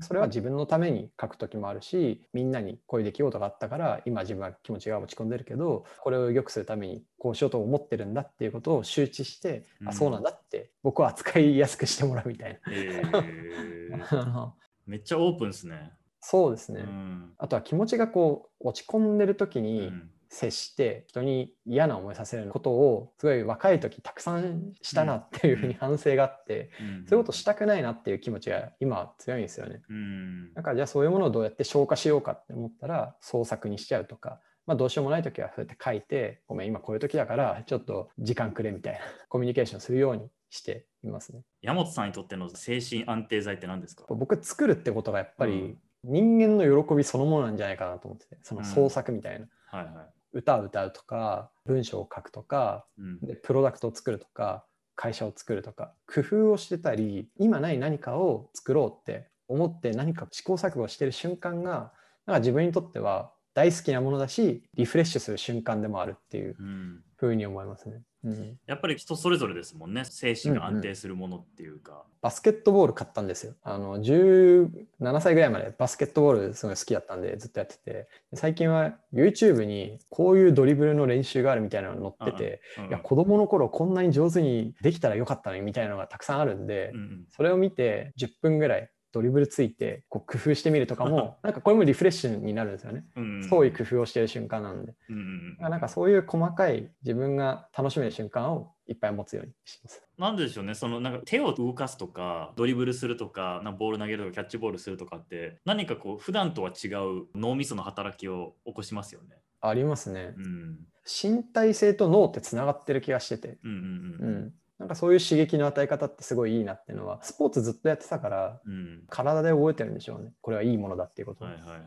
それは自分のために書く時もあるしみんなにこういう出来事があったから今自分は気持ちが落ち込んでるけどこれを良くするためにこうしようと思ってるんだっていうことを周知して、うんあそうなんだって僕は扱いやすくしてもらうみたいえな。ー あのめっちゃオープンですね。そうですね、うん。あとは気持ちがこう落ち込んでる時うにん。接して人に嫌な思いさせることをすごい若い時たくさんしたなっていうふうに反省があって、うん。そういうことしたくないなっていう気持ちが今は強いんですよね。うん。だからじゃあそういうものをどうやって消化しようかって思ったら創作にしちゃうとか、まあ、どうしようもない時はそうやって書いてごめん今こういう時だからちょっと時間くれみたいなコミュニケーションするようにしていますね。山本さんにとっての精神安定剤って何ですか？僕作るってことがやっぱりうん人間の喜びそのものなんじゃないかなと思っててその創作みたいな、はいは歌を歌うとか文章を書くとかい。うん。でプロダクトを作るとか会社を作るとか工夫をしてたり今ない何かを作ろうって思って何か試行錯誤してる瞬間がなんか自分にとっては大好きなものだしリフレッシュする瞬間でもあるっていううん。ふうに思いますね。うん、やっぱり人それぞれですもんね。精神が安定するものっていうか、バスケットボール買ったんですよ。あの17歳ぐらいまでバスケットボールすごい好きだったんでずっとやってて。最近は YouTube にこういうドリブルの練習があるみたいなの載ってて、うんいや子供の頃こんなに上手にできたらよかったのにみたいなのがたくさんあるんで、うんうん。それを見て10分ぐらいドリブルついてこう工夫してみるとかも なんかこれもリフレッシュになるんですよね。うんうん創意工夫をしてる瞬間なんで。うんうんなんかそういう細かい自分が楽しめる瞬間をいっぱい持つようにします。なんででしょうねそのなんか手を動かすとかドリブルするとかなボール投げるとかキャッチボールするとかって何かこう普段とは違う脳みその働きを起こしますよね。ありますねう。ん身体性と脳ってつながってる気がしてて、うんうんううんん、なんかそういう刺激の与え方ってすごいいいなっていうのはスポーツずっとやってたからうん。体で覚えてるんでしょうね。これはいいものだっていうこと。を、はいはいはいは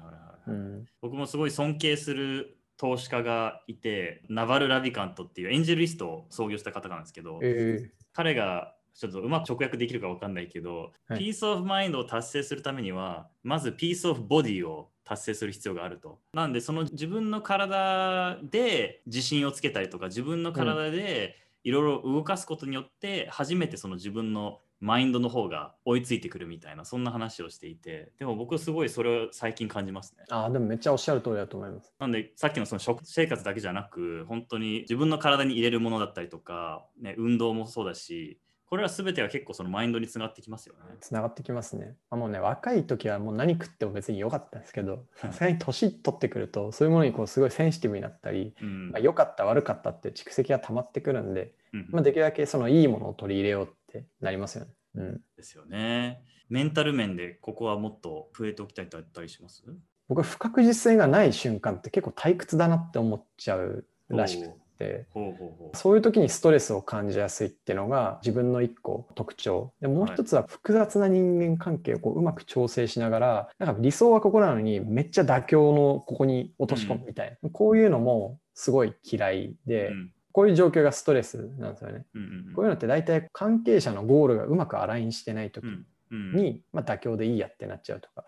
い。うん、僕もすごい尊敬する投資家がいてナバル・ラビカントっていうエンジェルリストを創業した方なんですけど、え。彼がちょっとうまく直訳できるか分かんないけど、はい。ピースオフマインドを達成するためにはまずピースオフボディを達成する必要があると。なんでその自分の体で自信をつけたりとか自分の体でいろいろ動かすことによって初めてその自分のマインドの方が追いついてくるみたいなそんな話をしていてでも僕すごいそれを最近感じますね。ああでもめっちゃおっしゃる通りだと思います。なんでさっきのその食生活だけじゃなく本当に自分の体に入れるものだったりとか、ね、運動もそうだしこれら全ては結構そのマインドにつながってきますよね。つながってきますね。あもうね若い時はもう何食っても別に良かったんですけどさすがに年取ってくるとそういうものにこうすごいセンシティブになったり、うんまあ、良かった悪かったって蓄積が溜まってくるんで、うんまあ、できるだけそのいいものを取り入れようってなりますよね。うん、ですよね。メンタル面でここはもっと増えておきたいとあったりします？僕不確実性がない瞬間って結構退屈だなって思っちゃうらしくてほうほうほう。そういう時にストレスを感じやすいっていうのが自分の一個特徴。でもう一つは複雑な人間関係をこううまく調整しながらなんか理想はここなのにめっちゃ妥協のここに落とし込むみたいな、こういうのもすごい嫌いで、うん。こういう状況がストレスなんですよね。うんうんこういうのって大体関係者のゴールがうまくアラインしてない時うんうんに、まあ、妥協でいいやってなっちゃうとか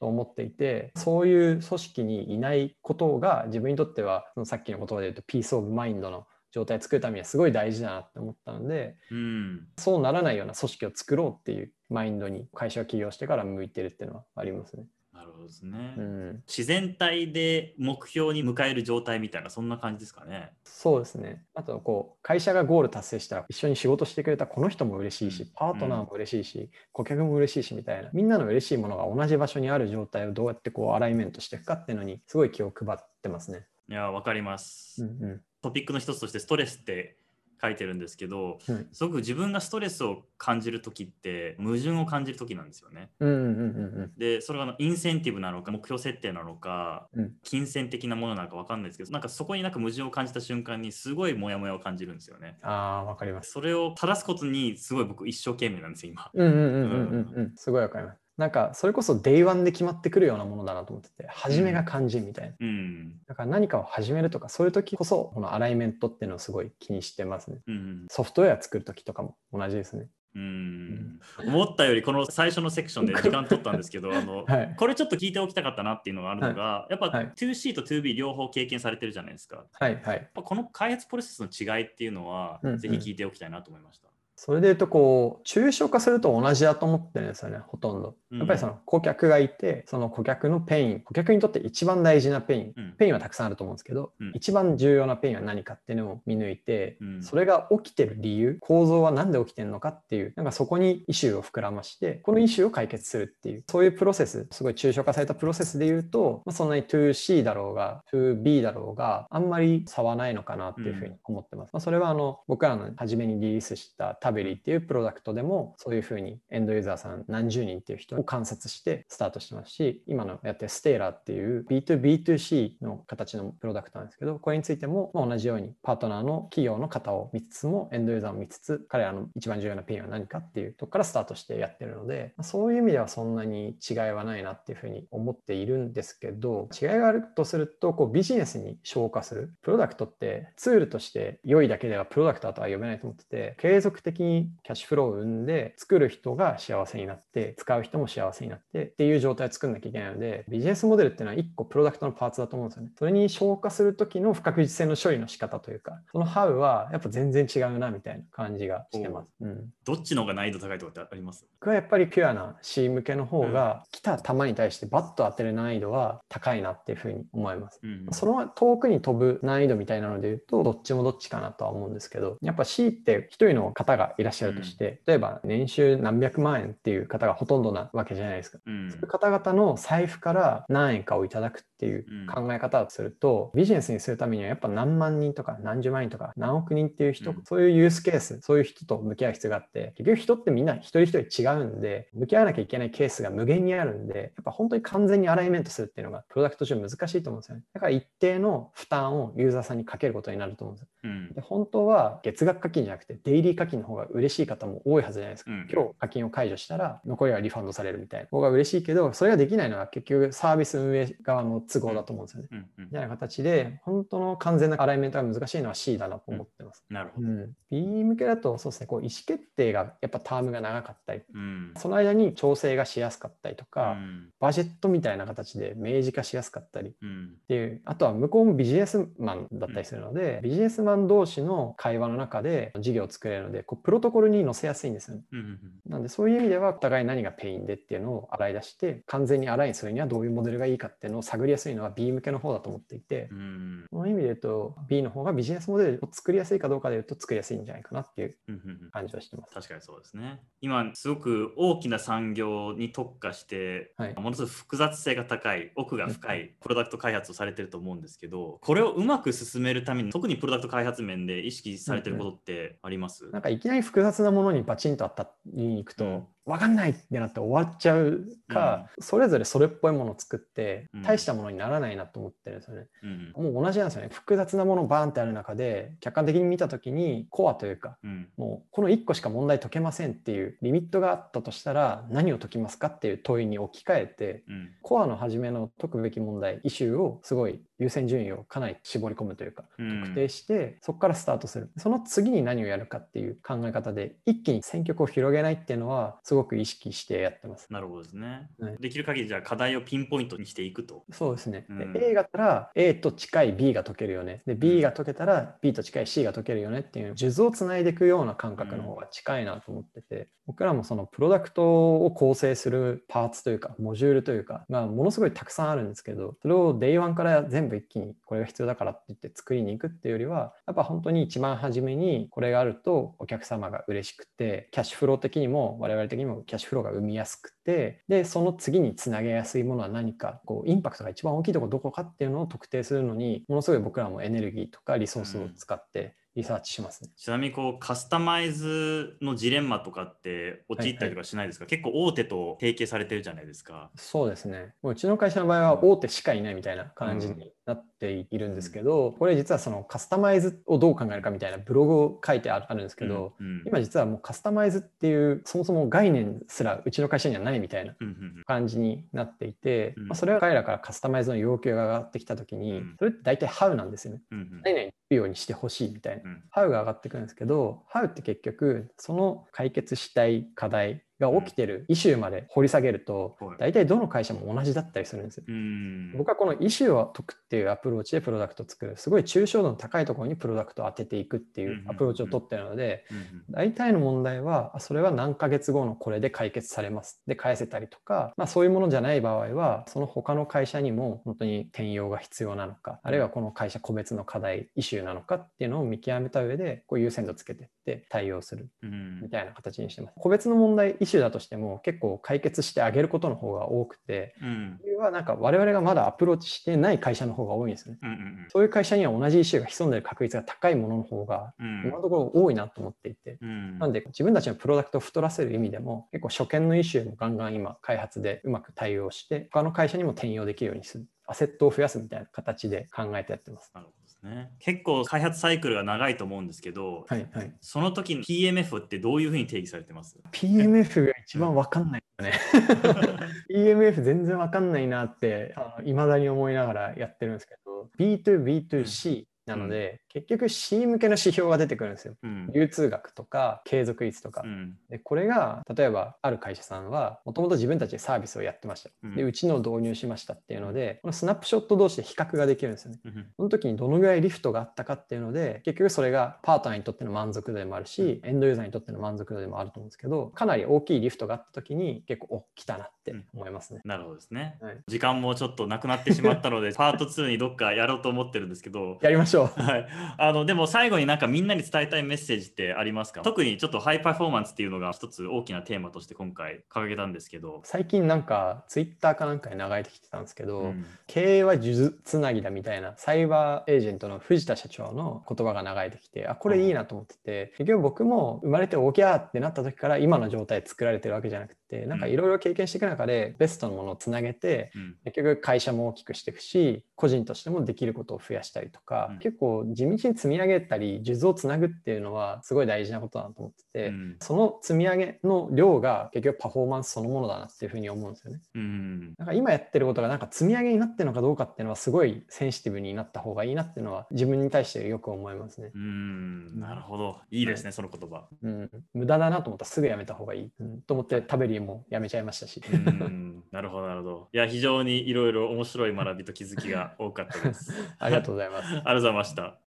と思っていてそういう組織にいないことが自分にとってはそのさっきの言葉で言うとピース・オブ・マインドの状態を作るためにはすごい大事だなって思ったのでい。うん。そうならないような組織を作ろうっていうマインドに会社を起業してから向いてるっていうのはありますね。なるほどですね。うん、自然体で目標に迎える状態みたいなそんな感じですかね。そうですね。あとこう会社がゴール達成したら一緒に仕事してくれたこの人も嬉しいしうんパートナーも嬉しいし顧客も嬉しいしみたいなみんなの嬉しいものが同じ場所にある状態をどうやってこうアライメントしていくかっていうのにすごい気を配ってますね。いや、わかります。うんうんトピックの一つとしてストレスって書いてるんですけど、うんすごく自分がストレスを感じる時って矛盾を感じる時なんですよね。うんうんうんうんでそれがあのインセンティブなのか目標設定なのか、うん金銭的なものなのか分かんないですけどなんかそこになんか矛盾を感じた瞬間にすごいモヤモヤを感じるんですよね。ああわかります。それを正すことにすごい僕一生懸命なんですよ今。すごいわかります。なんかそれこそ Day1 で決まってくるようなものだなと思ってて初めが肝心みたいな。うん。だから何かを始めるとかそういう時こそこのアライメントっていうのをすごい気にしてますね。うん。ソフトウェア作る時とかも同じですね。うん。思ったよりこの最初のセクションで時間取ったんですけどあの、はいこれちょっと聞いておきたかったなっていうのがあるのが、やっぱはい 2C と 2B 両方経験されてるじゃないですか。はいはい。ぱこの開発プロセスの違いっていうのは、うんうんぜひ聞いておきたいなと思いました。それで言うとこう抽象化すると同じだと思ってるんですよねほとんど。うんやっぱりその顧客がいてその顧客の pain 顧客にとって一番大事な pain うん pain はたくさんあると思うんですけど、うん一番重要なペインは何かっていうのを見抜いて、うんそれが起きてる理由構造は何で起きてるのかっていうなんかそこにイシューを膨らましてこのイシューを解決するっていうそういうプロセスすごい抽象化されたプロセスで言うと、まあ、そんなに 2C だろうが 2B だろうがあんまり差はないのかなっていうふうに思ってます。まあ、それはあの僕らの初めにリリースしたタベリーっていうプロダクトでもそういうふうにエンドユーザーさん何十人っていう人を観察してスタートしてますし今のやってる Stailer っていう B2B2C の形のプロダクトなんですけどこれについても同じようにパートナーの企業の方を見つつもエンドユーザーを見つつ彼らの一番重要なペンは何かっていうとこからスタートしてやってるのでそういう意味ではそんなに違いはないなっていうふうに思っているんですけど違いがあるとするとこうビジネスに消化するプロダクトってツールとして良いだけではプロダクトとは呼べないと思ってて継続的的にキャッシュフローを生んで、作る人が幸せになって、使う人も幸せになってっていう状態を作んなきゃいけないので、ビジネスモデルっていうのは1個プロダクトのパーツだと思うんですよね。それに消化する時の不確実性の処理の仕方というか、そのハウはやっぱ全然違うなみたいな感じがしてます。うん、どっちの方が難易度高いとかってあります？僕はやっぱりピュアな C 向けの方が、来た球に対してバッと当てる難易度は高いなっていうふうに思います。うんその遠くに飛ぶ難易度みたいなので言うと、どっちもどっちかなとは思うんですけど、やっぱ C って一人の方がいらっしゃるとして、例えば年収何百万円っていう方がほとんどなわけじゃないですか。うんそういう方々の財布から何円かをいただくっていう考え方をすると、ビジネスにするためにはやっぱ何万人とか何十万人とか何億人っていう人、うんそういうユースケース、そういう人と向き合う必要があって、結局人ってみんな一人一人違うんで、向き合わなきゃいけないケースが無限にあるんで、やっぱ本当に完全にアライメントするっていうのがプロダクト上難しいと思うんですよね。だから一定の負担をユーザーさんにかけることになると思うんですよ。うんで本当は月額課金じゃなくてデイリー課金の方が嬉しい方も多いはずじゃないですか。うん今日課金を解除したら残りはリファンドされるみたいな方が嬉しいけど、それができないのは結局サービス運営側の都合だと思うんですよね。うんうんみたいな形で、本当の完全なアライメントが難しいのは C だなと思ってます。なるほど。うん、B 向けだとそうですね、こう意思決定がやっぱタームが長かったり、うんその間に調整がしやすかったりとうか、んバジェットみたいな形で明示化しやすかったり、うんっていうあとは向こうもビジネスマンだったりするので、ビジネスマン同士の会話の中で事業を作れるのでこうプロトコルに載せやすいんですよね。うんうんなんでそういう意味ではお互い何が pain でっていうのを洗い出して完全に align するにはどういうモデルがいいかっていうのを探りやすいのは B 向けの方だと思っていて、うんその意味で言うと B の方がビジネスモデルを作りやすいかどうかで言うと作りやすいんじゃないかなっていううんうんうん感じはしてます。確かにそうですね。今すごく大きな産業に特化して、はいものすごく複雑性が高い奥が深いプロダクト開発をされてると思うんですけどこれをうまく進めるために特にプロダクト開発面で意識されてることってあります、なんかいきなり複雑なものにバチンと当たりに行くと、分かんないってなって終わっちゃうか、それぞれそれっぽいものを作ってうん。大したものにならないなと思ってるんですよね。うんもう同じなんですよね。複雑なものバーンってある中で客観的に見た時にコアというかうん。もうこの1個しか問題解けませんっていうリミットがあったとしたら何を解きますかっていう問いに置き換えてうん。コアの初めの解くべき問題イシューをすごい優先順位をかなり絞り込むというかうん。特定してそこからスタートする。その次に何をやるかっていう考え方で一気に選曲を広げないっていうのはすごく意識してやってます。なるほどですね、はいできる限りじゃあ課題をピンポイントにしていくと。そうですね。でうん A がたら A と近い B が解けるよね。で B が解けたら B と近い C が解けるよねっていう数珠をつないでいくような感覚の方が近いなと思ってて、僕らもそのプロダクトを構成するパーツというかモジュールというか、まあ、ものすごいたくさんあるんですけどそれを Day1 から全部一気にこれが必要だからって言って作りに行くっていうよりはやっぱ本当に一番初めにこれがあるとお客様が嬉しくてキャッシュフロー的にも我々的にもキャッシュフローが生みやすくてでその次につなげやすいものは何かこうインパクトが一番大きいとこどこかっていうのを特定するのにものすごい僕らもエネルギーとかリソースを使ってリサーチしますね。ちなみにこうカスタマイズのジレンマとかって陥ったりとかしないですか、結構大手と提携されてるじゃないですか。そうですね。もううちの会社の場合は大手しかいないみたいな感じになっているんですけど、これ実はそのカスタマイズをどう考えるかみたいなブログを書いてあるんですけど、うんうん今実はもうカスタマイズっていうそもそも概念すらうちの会社にはないみたいなうんうん感じになっていて、うんまあ、それは彼らからカスタマイズの要求が上がってきた時に、うんそれって大体 How なんですよね。うんうん何々るようにしてほしいみたいな。うん How が上がってくるんですけど、How って結局その解決したい課題が起きてるイシューまで掘り下げるとはい、大体どの会社も同じだったりするんですよ。うん。僕はこのイシューを解くっていうアプローチでプロダクトを作る、すごい抽象度の高いところにプロダクトを当てていくっていうアプローチを取ってるので、大体の問題は、あそれは何ヶ月後のこれで解決されます。で、返せたりとか、まあそういうものじゃない場合は、その他の会社にも本当に転用が必要なのか、あるいはこの会社個別の課題、イシューなのかっていうのを見極めた上で、こう優先度つけていって対応するうん。みたいな形にしてます。個別の問題、イシューだとしても結構解決してあげることの方が多くて、うん。理由はなんか我々がまだアプローチしてない会社の方が多いんですね。うんうん。そういう会社には同じイシューが潜んでる確率が高いものの方がうん。今のところ多いなと思っていて、うん。なんで自分たちのプロダクトを太らせる意味でも結構初見のイシューもガンガン今開発でうまく対応して他の会社にも転用できるようにする。アセットを増やすみたいな形で考えてやってます。なるほどね。結構開発サイクルが長いと思うんですけど、はいはい。その時の PMF ってどういうふうに定義されてます？PMF が一番わかんないよね。PMF 全然わかんないなっていまだに思いながらやってるんですけど B2B2C なので、結局 C 向けの指標が出てくるんですよ。うん。流通額とか継続率とか。うん。でこれが例えばある会社さんはもともと自分たちでサービスをやってました、うん。でうちのを導入しましたっていうのでこのスナップショット同士で比較ができるんですよね。うんその時にどのぐらいリフトがあったかっていうので結局それがパートナーにとっての満足度でもあるしエンドユーザーにとっての満足度でもあると思うんですけどかなり大きいリフトがあった時に結構お来たなって思いますね、なるほどですね。はい。時間もちょっとなくなってしまったので、パート2にどっかやろうと思ってるんですけど、やりましょう。はい、あのでも最後になんかみんなに伝えたいメッセージってありますか？特にちょっとハイパフォーマンスっていうのが一つ大きなテーマとして今回掲げたんですけど、最近なんかツイッターかなんかに流れてきてたんですけど、うん。経営は数珠つなぎだみたいなサイバーエージェントの藤田社長の言葉が流れてきてあこれいいなと思ってて結局僕も生まれておぎゃーってなった時から今の状態作られてるわけじゃなくてなんかいろいろ経験していく中でベストのものをつなげてうん。結局会社も大きくしていくし個人としてもできることを増やしたりとか、うん。結構地道に積み上げたり数珠をつなぐっていうのはすごい大事なことだなと思ってて、うん。その積み上げの量が結局パフォーマンスそのものだなっていうふうに思うんですよね。うん。なんか今やってることがなんか積み上げになってるのかどうかっていうのはすごいセンシティブになった方がいいなっていうのは自分に対してよく思いますね。うん。なるほど。いいですね、その言葉。うん、無駄だなと思ったらすぐやめた方がいい、うん、と思って食べりもやめちゃいましたし。うんなるほどなるほど。いや非常にいろいろ面白い学びと気づきが多かったです。ありがとうございます。ありがとうございました。